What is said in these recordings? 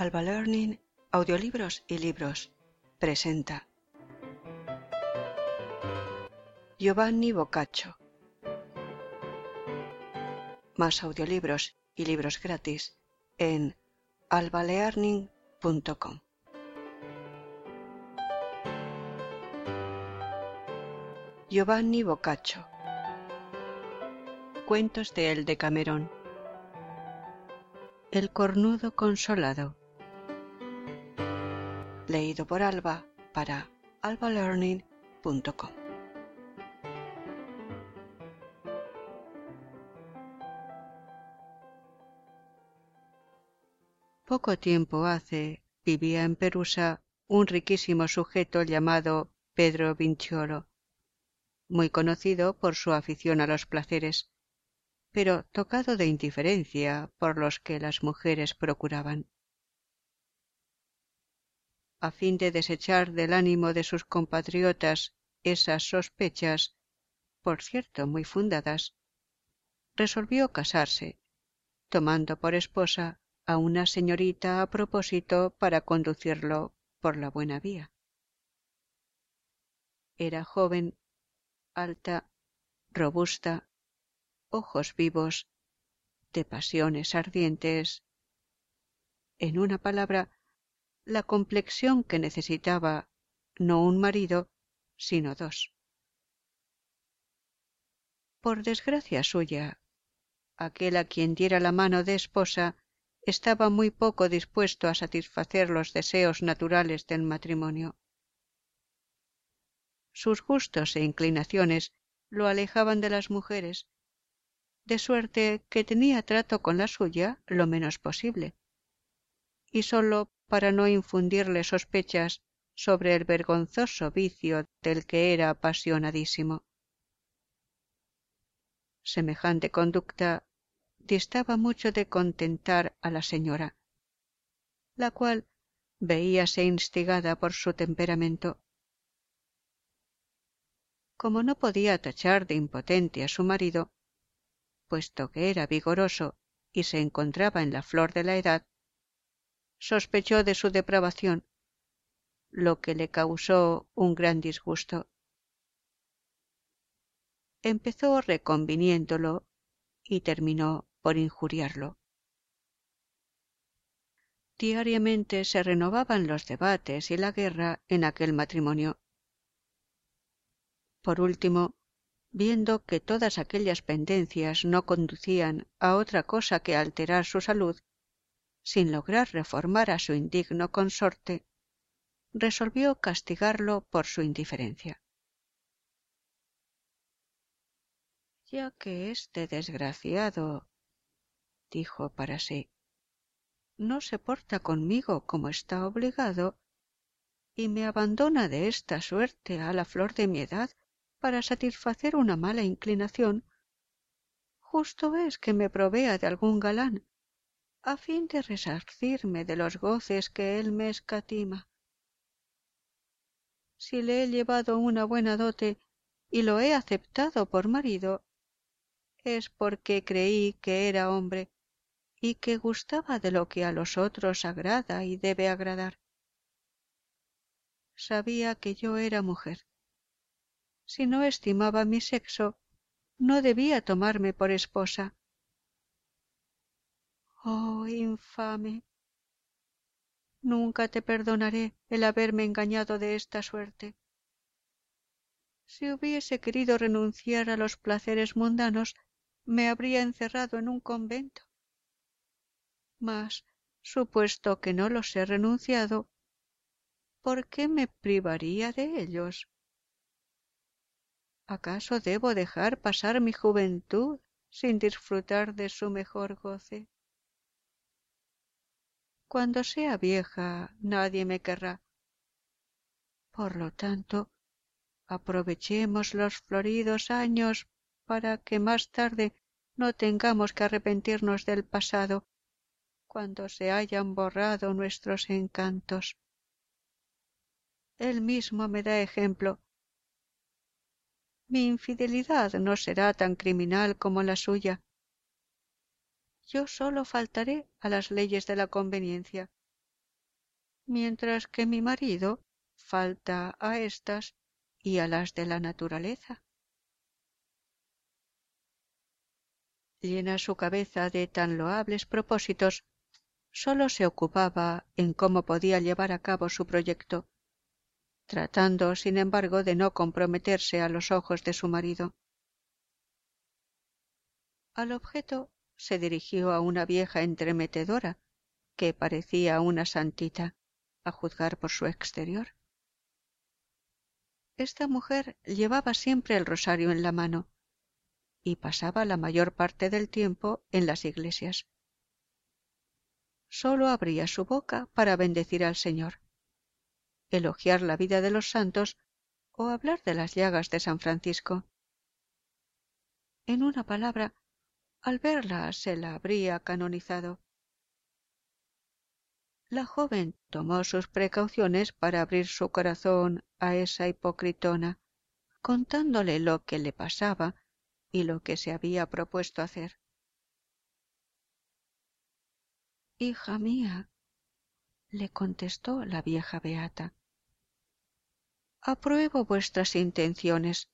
Alba Learning, Audiolibros y Libros presenta Giovanni Boccaccio. Más audiolibros y libros gratis en albalearning.com. Giovanni Boccaccio. Cuentos de El Decamerón. El cornudo consolado. Leído por Alba para albalearning.com. Poco tiempo hace vivía en Perusa un riquísimo sujeto llamado Pedro Vinciolo, muy conocido por su afición a los placeres, pero tocado de indiferencia por los que las mujeres procuraban. A fin de desechar del ánimo de sus compatriotas esas sospechas, por cierto muy fundadas, resolvió casarse, tomando por esposa a una señorita a propósito para conducirlo por la buena vía. Era joven, alta, robusta, ojos vivos, de pasiones ardientes. En una palabra, la complexión que necesitaba no un marido, sino dos. Por desgracia suya, aquel a quien diera la mano de esposa estaba muy poco dispuesto a satisfacer los deseos naturales del matrimonio. Sus gustos e inclinaciones lo alejaban de las mujeres, de suerte que tenía trato con la suya lo menos posible, y sólo para no infundirle sospechas sobre el vergonzoso vicio del que era apasionadísimo. Semejante conducta distaba mucho de contentar a la señora, la cual veíase instigada por su temperamento. Como no podía tachar de impotente a su marido, puesto que era vigoroso y se encontraba en la flor de la edad, sospechó de su depravación, lo que le causó un gran disgusto. Empezó reconviniéndolo y terminó por injuriarlo. Diariamente se renovaban los debates y la guerra en aquel matrimonio. Por último, viendo que todas aquellas pendencias no conducían a otra cosa que alterar su salud, sin lograr reformar a su indigno consorte, resolvió castigarlo por su indiferencia. Ya que este desgraciado dijo para sí, no se porta conmigo como está obligado y me abandona de esta suerte a la flor de mi edad para satisfacer una mala inclinación, justo es que me provea de algún galán, a fin de resarcirme de los goces que él me escatima. Si le he llevado una buena dote y lo he aceptado por marido, es porque creí que era hombre y que gustaba de lo que a los otros agrada y debe agradar. Sabía que yo era mujer. Si no estimaba mi sexo, no debía tomarme por esposa. Oh, infame. Nunca te perdonaré el haberme engañado de esta suerte. Si hubiese querido renunciar a los placeres mundanos, me habría encerrado en un convento mas supuesto que no los he renunciado, ¿por qué me privaría de ellos? ¿Acaso debo dejar pasar mi juventud sin disfrutar de su mejor goce? Cuando sea vieja nadie me querrá. Por lo tanto, aprovechemos los floridos años para que más tarde no tengamos que arrepentirnos del pasado cuando se hayan borrado nuestros encantos. Él mismo me da ejemplo. Mi infidelidad no será tan criminal como la suya. Yo solo faltaré a las leyes de la conveniencia, mientras que mi marido falta a éstas y a las de la naturaleza. Llena su cabeza de tan loables propósitos, sólo se ocupaba en cómo podía llevar a cabo su proyecto, tratando, sin embargo, de no comprometerse a los ojos de su marido. Al objeto se dirigió a una vieja entremetedora, que parecía una santita, a juzgar por su exterior. Esta mujer llevaba siempre el rosario en la mano, y pasaba la mayor parte del tiempo en las iglesias. Sólo abría su boca para bendecir al Señor, elogiar la vida de los santos o hablar de las llagas de San Francisco. En una palabra, al verla se la habría canonizado. La joven tomó sus precauciones para abrir su corazón a esa hipocritona, contándole lo que le pasaba y lo que se había propuesto hacer. Hija mía, le contestó la vieja beata, apruebo vuestras intenciones,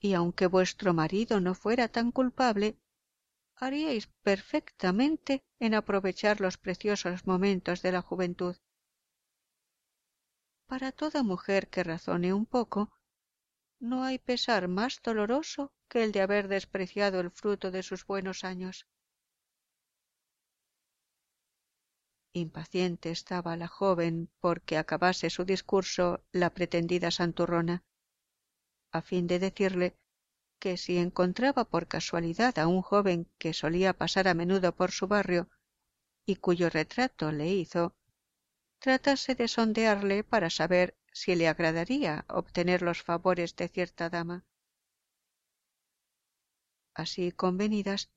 y aunque vuestro marido no fuera tan culpable, haríais perfectamente en aprovechar los preciosos momentos de la juventud. Para toda mujer que razone un poco, no hay pesar más doloroso que el de haber despreciado el fruto de sus buenos años. Impaciente estaba la joven porque acabase su discurso la pretendida santurrona, a fin de decirle que si encontraba por casualidad a un joven que solía pasar a menudo por su barrio y cuyo retrato le hizo, tratase de sondearle para saber si le agradaría obtener los favores de cierta dama. Así convenidas,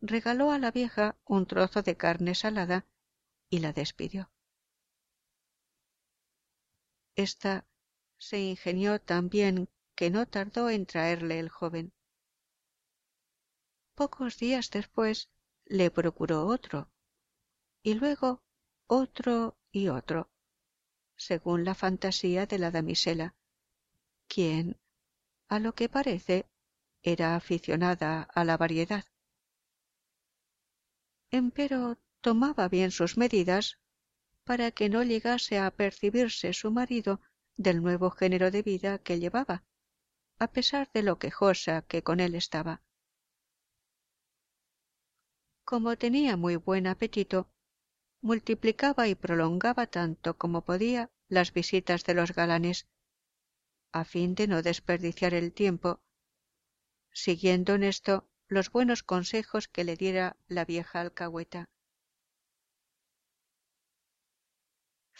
regaló a la vieja un trozo de carne salada y la despidió. Esta se ingenió tan bien que no tardó en traerle el joven. Pocos días después le procuró otro, y luego otro y otro, según la fantasía de la damisela, quien, a lo que parece, era aficionada a la variedad. Empero tomaba bien sus medidas para que no llegase a percibirse su marido del nuevo género de vida que llevaba, a pesar de lo quejosa que con él estaba. Como tenía muy buen apetito, multiplicaba y prolongaba tanto como podía las visitas de los galanes, a fin de no desperdiciar el tiempo, siguiendo en esto los buenos consejos que le diera la vieja alcahueta.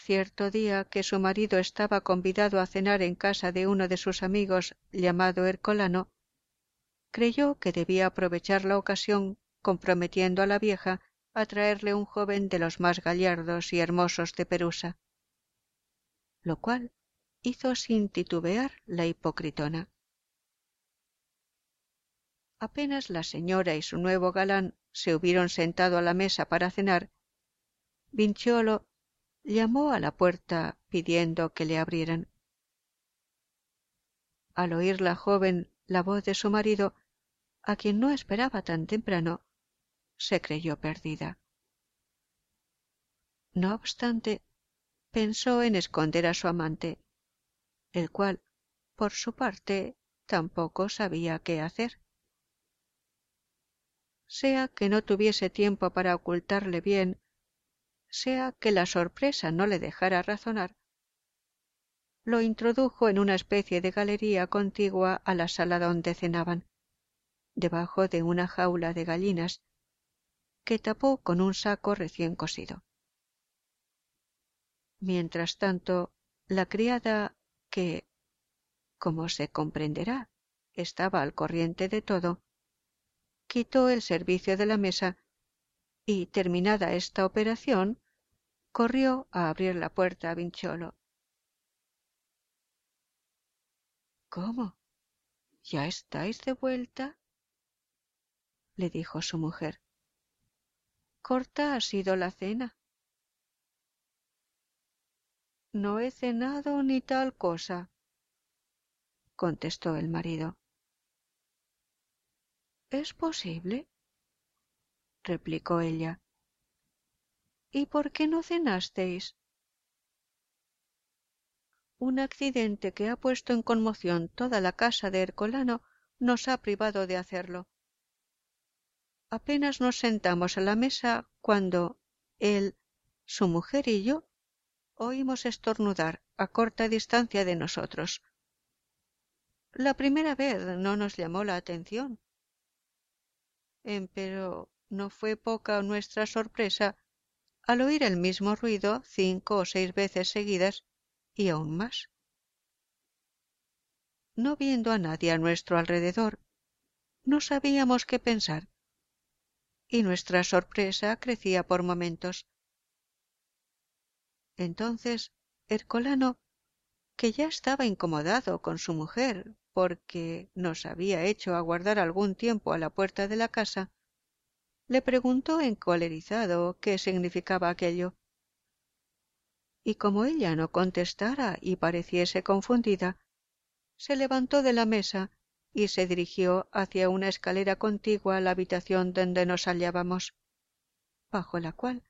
Cierto día que su marido estaba convidado a cenar en casa de uno de sus amigos llamado Ercolano, creyó que debía aprovechar la ocasión comprometiendo a la vieja a traerle un joven de los más gallardos y hermosos de Perusa, lo cual hizo sin titubear la hipocritona. Apenas la señora y su nuevo galán se hubieron sentado a la mesa para cenar, Vinciolo llamó a la puerta pidiendo que le abrieran. Al oír la joven la voz de su marido, a quien no esperaba tan temprano, se creyó perdida. No obstante, pensó en esconder a su amante, el cual, por su parte, tampoco sabía qué hacer. Sea que no tuviese tiempo para ocultarle bien, sea que la sorpresa no le dejara razonar, lo introdujo en una especie de galería contigua a la sala donde cenaban, debajo de una jaula de gallinas, que tapó con un saco recién cosido. Mientras tanto, la criada, que, como se comprenderá, estaba al corriente de todo, quitó el servicio de la mesa y, terminada esta operación, corrió a abrir la puerta a Vincholo. ¿Cómo? ¿Ya estáis de vuelta? le dijo su mujer corta ha sido la cena no he cenado ni tal cosa, contestó el marido. ¿Es posible? Replicó ella. ¿Y por qué no cenasteis? Un accidente que ha puesto en conmoción toda la casa de Ercolano nos ha privado de hacerlo. Apenas nos sentamos a la mesa cuando él, su mujer y yo oímos estornudar a corta distancia de nosotros. La primera vez no nos llamó la atención. Empero no fue poca nuestra sorpresa al oír el mismo ruido cinco o seis veces seguidas y aún más. No viendo a nadie a nuestro alrededor, no sabíamos qué pensar, y nuestra sorpresa crecía por momentos. Entonces Ercolano, que ya estaba incomodado con su mujer porque nos había hecho aguardar algún tiempo a la puerta de la casa, le preguntó encolerizado qué significaba aquello. Y como ella no contestara y pareciese confundida, se levantó de la mesa y se dirigió hacia una escalera contigua a la habitación donde nos hallábamos, bajo la cual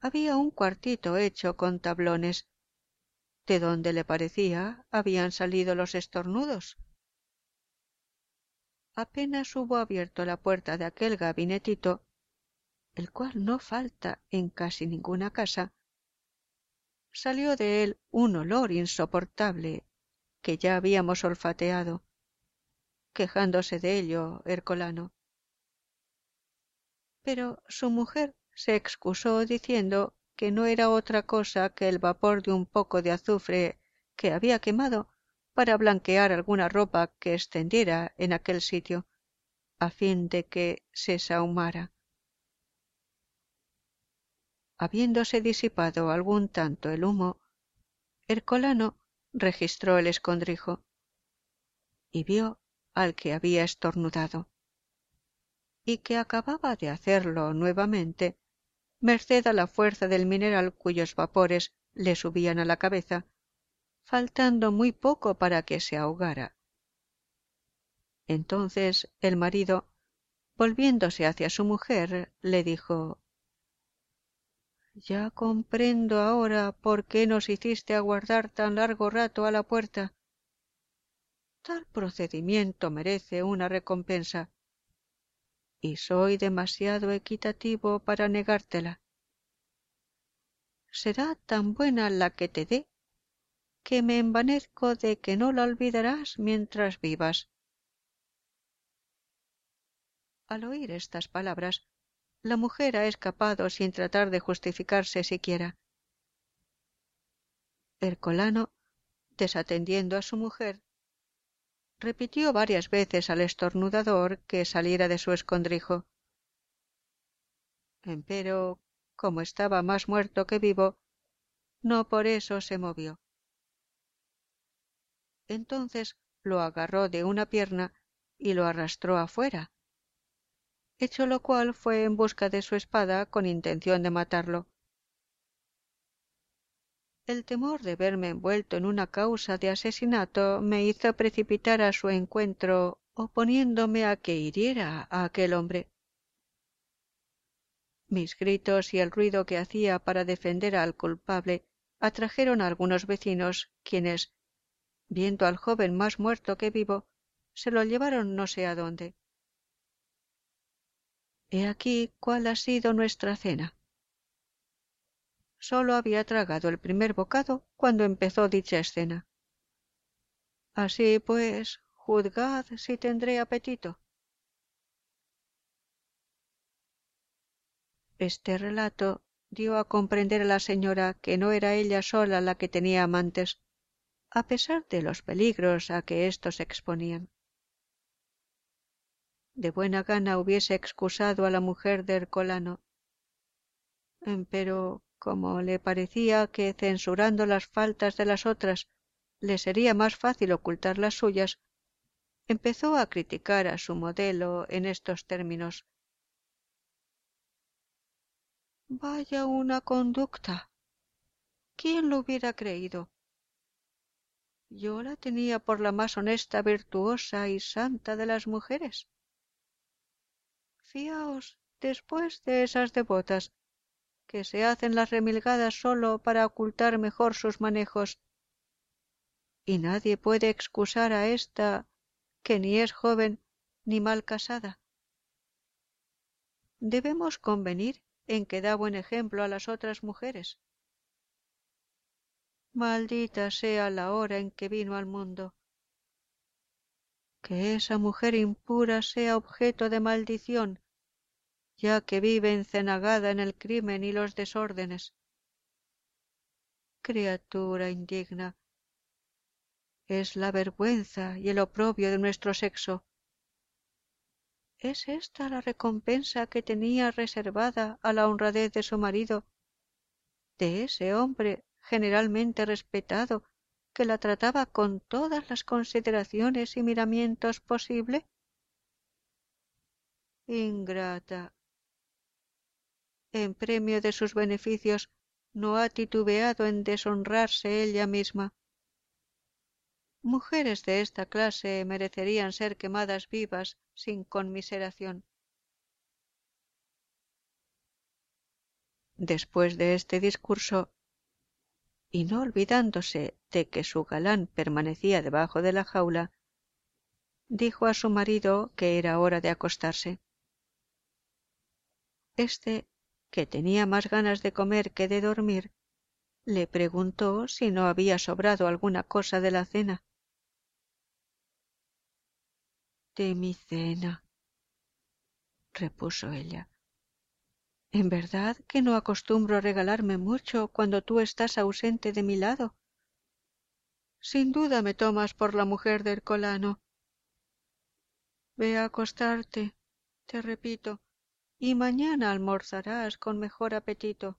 había un cuartito hecho con tablones, de donde le parecía habían salido los estornudos. Apenas hubo abierto la puerta de aquel gabinetito, el cual no falta en casi ninguna casa, salió de él un olor insoportable que ya habíamos olfateado, quejándose de ello Ercolano. Pero su mujer se excusó diciendo que no era otra cosa que el vapor de un poco de azufre que había quemado para blanquear alguna ropa que extendiera en aquel sitio, a fin de que se sahumara. Habiéndose disipado algún tanto el humo, Ercolano registró el escondrijo y vio al que había estornudado y que acababa de hacerlo nuevamente merced a la fuerza del mineral cuyos vapores le subían a la cabeza, faltando muy poco para que se ahogara. Entonces el marido, volviéndose hacia su mujer, le dijo Ya comprendo ahora por qué nos hiciste aguardar tan largo rato a la puerta. Tal procedimiento merece una recompensa y soy demasiado equitativo para negártela. Será tan buena la que te dé que me envanezco de que no la olvidarás mientras vivas. Al oír estas palabras, la mujer ha escapado sin tratar de justificarse siquiera. Ercolano, desatendiendo a su mujer, repitió varias veces al estornudador que saliera de su escondrijo. Empero, como estaba más muerto que vivo, no por eso se movió. Entonces lo agarró de una pierna y lo arrastró afuera, hecho lo cual fue en busca de su espada con intención de matarlo. El temor de verme envuelto en una causa de asesinato me hizo precipitar a su encuentro oponiéndome a que hiriera a aquel hombre. Mis gritos y el ruido que hacía para defender al culpable atrajeron a algunos vecinos, quienes, viendo al joven más muerto que vivo, se lo llevaron no sé a dónde. He aquí cuál ha sido nuestra cena. Sólo había tragado el primer bocado cuando empezó dicha escena. Así pues, juzgad si tendré apetito. Este relato dio a comprender a la señora que no era ella sola la que tenía amantes, a pesar de los peligros a que éstos exponían. De buena gana hubiese excusado a la mujer de Ercolano, pero como le parecía que censurando las faltas de las otras le sería más fácil ocultar las suyas, empezó a criticar a su modelo en estos términos. Vaya una conducta. quién lo hubiera creído yo la tenía por la más honesta virtuosa y santa de las mujeres fiaos después de esas devotas que se hacen las remilgadas sólo para ocultar mejor sus manejos. Y nadie puede excusar a ésta que ni es joven ni mal casada. Debemos convenir en que da buen ejemplo a las otras mujeres. Maldita sea la hora en que vino al mundo que esa mujer impura sea objeto de maldición ya que vive encenagada en el crimen y los desórdenes. Criatura indigna es la vergüenza y el oprobio de nuestro sexo. Es esta la recompensa que tenía reservada a la honradez de su marido de ese hombre generalmente respetado que la trataba con todas las consideraciones y miramientos posible ingrata. En premio de sus beneficios no ha titubeado en deshonrarse ella misma. Mujeres de esta clase merecerían ser quemadas vivas sin conmiseración. Después de este discurso y no olvidándose de que su galán permanecía debajo de la jaula dijo a su marido que era hora de acostarse. Este que tenía más ganas de comer que de dormir le preguntó si no había sobrado alguna cosa de la cena. De mi cena repuso ella en verdad que no acostumbro regalarme mucho cuando tú estás ausente de mi lado sin duda me tomas por la mujer del colano. Ve a acostarte te repito y mañana almorzarás con mejor apetito.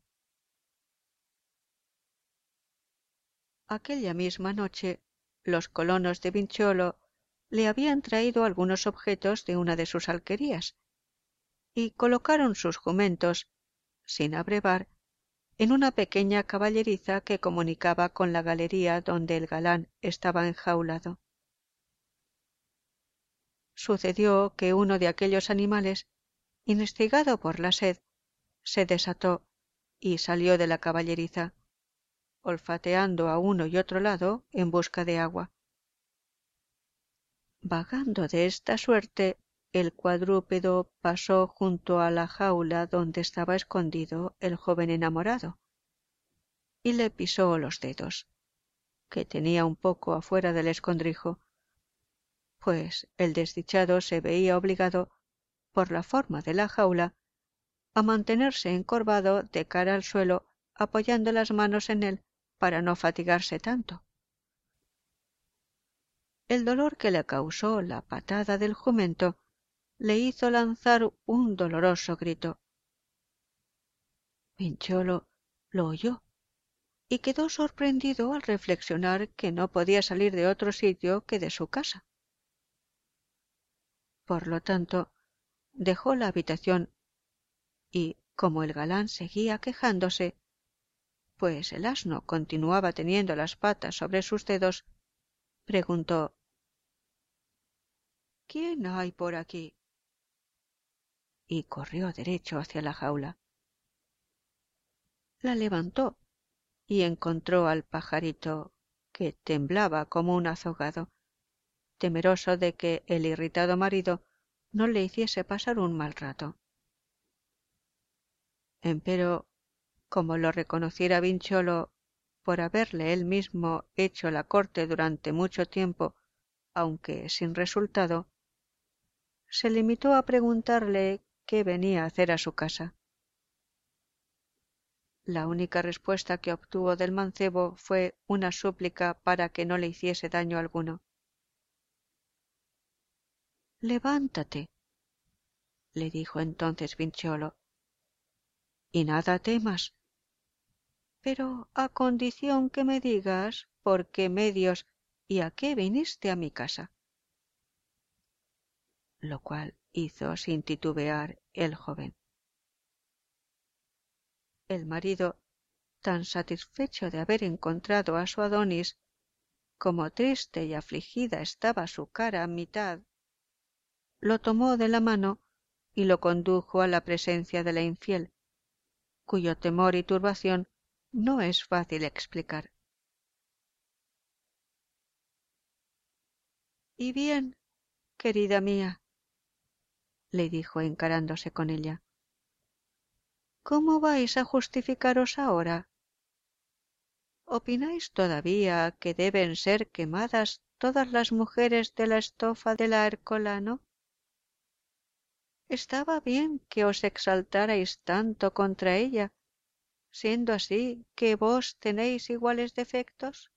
Aquella misma noche los colonos de Vincholo le habían traído algunos objetos de una de sus alquerías y colocaron sus jumentos sin abrevar en una pequeña caballeriza que comunicaba con la galería donde el galán estaba enjaulado. Sucedió que uno de aquellos animales instigado por la sed se desató y salió de la caballeriza olfateando a uno y otro lado en busca de agua. Vagando de esta suerte el cuadrúpedo pasó junto a la jaula donde estaba escondido el joven enamorado y le pisó los dedos que tenía un poco afuera del escondrijo pues el desdichado se veía obligado por la forma de la jaula a mantenerse encorvado de cara al suelo apoyando las manos en él para no fatigarse tanto. El dolor que le causó la patada del jumento le hizo lanzar un doloroso grito. Pincholo lo oyó y quedó sorprendido al reflexionar que no podía salir de otro sitio que de su casa. Por lo tanto dejó la habitación y como el galán seguía quejándose pues el asno continuaba teniendo las patas sobre sus dedos preguntó quién hay por aquí y corrió derecho hacia la jaula. La levantó y encontró al pajarito que temblaba como un azogado temeroso de que el irritado marido no le hiciese pasar un mal rato. Empero como lo reconociera Vincholo por haberle él mismo hecho la corte durante mucho tiempo aunque sin resultado se limitó a preguntarle qué venía a hacer a su casa. La única respuesta que obtuvo del mancebo fue una súplica para que no le hiciese daño alguno. Levántate le dijo entonces Vincholo y nada temas. Pero a condición que me digas por qué medios y a qué viniste a mi casa. Lo cual hizo sin titubear el joven el marido tan satisfecho de haber encontrado a su Adonis, como triste y afligida estaba su cara a mitad, lo tomó de la mano y lo condujo a la presencia de la infiel, cuyo temor y turbación no es fácil explicar. Y bien, querida mía, le dijo encarándose con ella, ¿cómo vais a justificaros ahora? ¿Opináis todavía que deben ser quemadas todas las mujeres de la estofa de la Hercolano? ¿Estaba bien que os exaltarais tanto contra ella, siendo así que vos tenéis iguales defectos?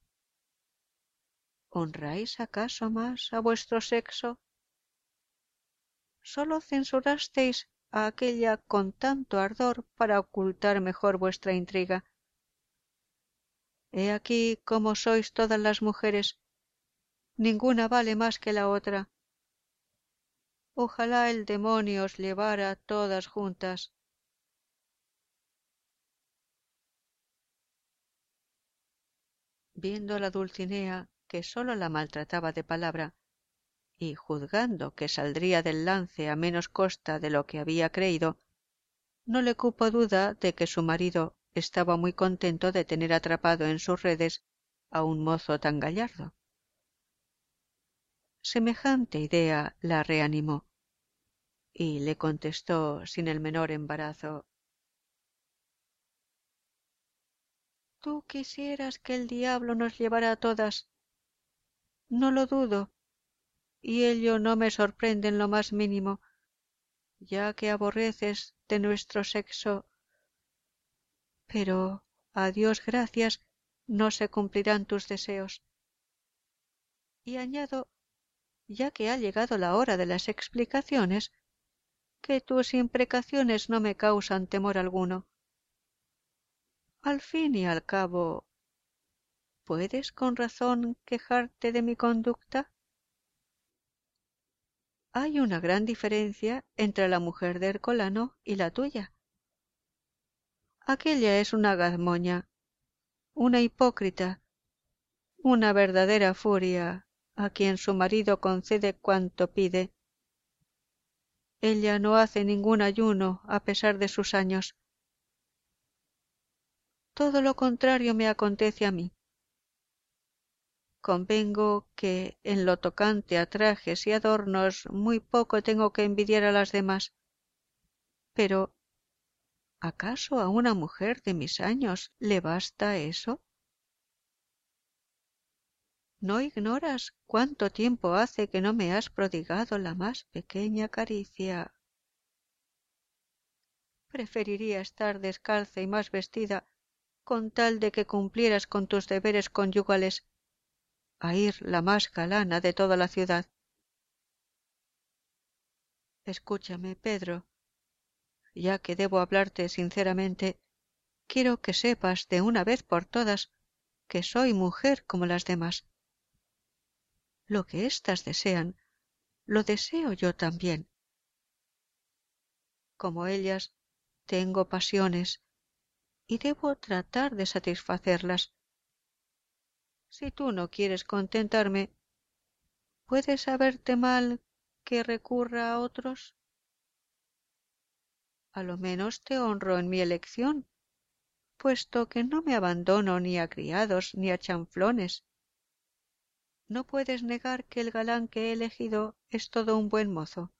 ¿Honráis acaso más a vuestro sexo? Sólo censurasteis a aquella con tanto ardor para ocultar mejor vuestra intriga. He aquí cómo sois todas las mujeres, ninguna vale más que la otra. Ojalá el demonio os llevara todas juntas. Viendo la Dulcinea que sólo la maltrataba de palabra, y juzgando que saldría del lance a menos costa de lo que había creído, no le cupo duda de que su marido estaba muy contento de tener atrapado en sus redes a un mozo tan gallardo. Semejante idea la reanimó, y le contestó sin el menor embarazo Tú quisieras que el diablo nos llevara a todas no lo dudo, y ello no me sorprende en lo más mínimo, ya que aborreces de nuestro sexo. Pero, a Dios gracias, no se cumplirán tus deseos. Y añado, ya que ha llegado la hora de las explicaciones, que tus imprecaciones no me causan temor alguno. Al fin y al cabo, ¿Puedes con razón quejarte de mi conducta? Hay una gran diferencia entre la mujer de Ercolano y la tuya. Aquella es una gazmoña, una hipócrita, una verdadera furia, a quien su marido concede cuanto pide. Ella no hace ningún ayuno a pesar de sus años. Todo lo contrario me acontece a mí. Convengo que en lo tocante a trajes y adornos muy poco tengo que envidiar a las demás. Pero ¿acaso a una mujer de mis años le basta eso? ¿No ignoras cuánto tiempo hace que no me has prodigado la más pequeña caricia? Preferiría estar descalza y más vestida con tal de que cumplieras con tus deberes conyugales a ir la más galana de toda la ciudad. Escúchame, Pedro. Ya que debo hablarte sinceramente, quiero que sepas de una vez por todas que soy mujer como las demás. Lo que éstas desean, lo deseo yo también. Como ellas, tengo pasiones y debo tratar de satisfacerlas si tú no quieres contentarme, ¿puedes saberte mal que recurra a otros? A lo menos te honro en mi elección, puesto que no me abandono ni a criados ni a chanflones. No puedes negar que el galán que he elegido es todo un buen mozo.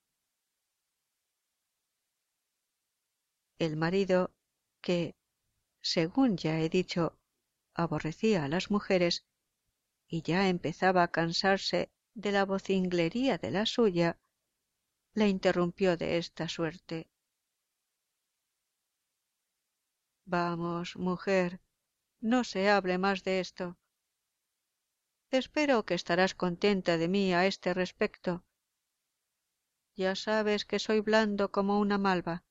El marido, que, según ya he dicho, aborrecía a las mujeres, y ya empezaba a cansarse de la vocinglería de la suya, la interrumpió de esta suerte. Vamos, mujer, no se hable más de esto. Espero que estarás contenta de mí a este respecto. Ya sabes que soy blando como una malva.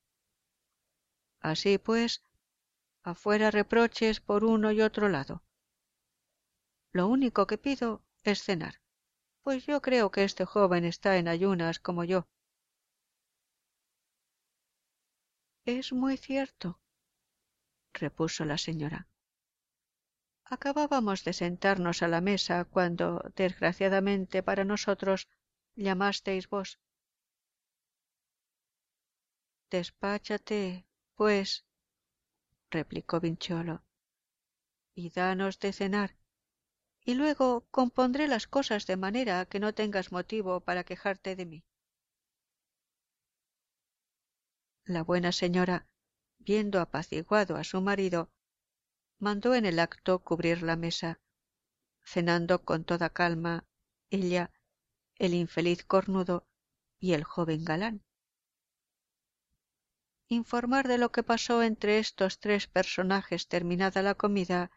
Así pues, afuera reproches por uno y otro lado. Lo único que pido es cenar, pues yo creo que este joven está en ayunas como yo. Es muy cierto, repuso la señora. acabábamos de sentarnos a la mesa cuando, desgraciadamente para nosotros, llamasteis vos. Despáchate, pues, replicó Vinchuelo, y danos de cenar, y luego compondré las cosas de manera que no tengas motivo para quejarte de mí. La buena señora, viendo apaciguado a su marido, mandó en el acto cubrir la mesa, cenando con toda calma ella, el infeliz cornudo y el joven galán. Informar de lo que pasó entre estos tres personajes terminada la comida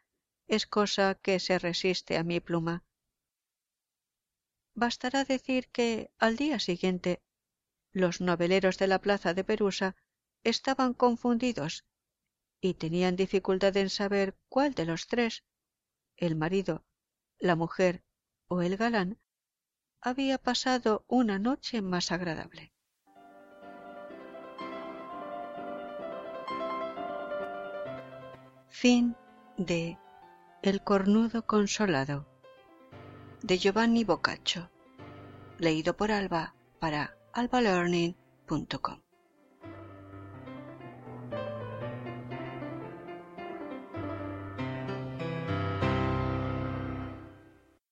es cosa que se resiste a mi pluma. Bastará decir que al día siguiente los noveleros de la plaza de Perusa estaban confundidos y tenían dificultad en saber cuál de los tres, el marido, la mujer o el galán, había pasado una noche más agradable. Fin de El cornudo consolado de Giovanni Boccaccio, leído por Alba para albalearning.com.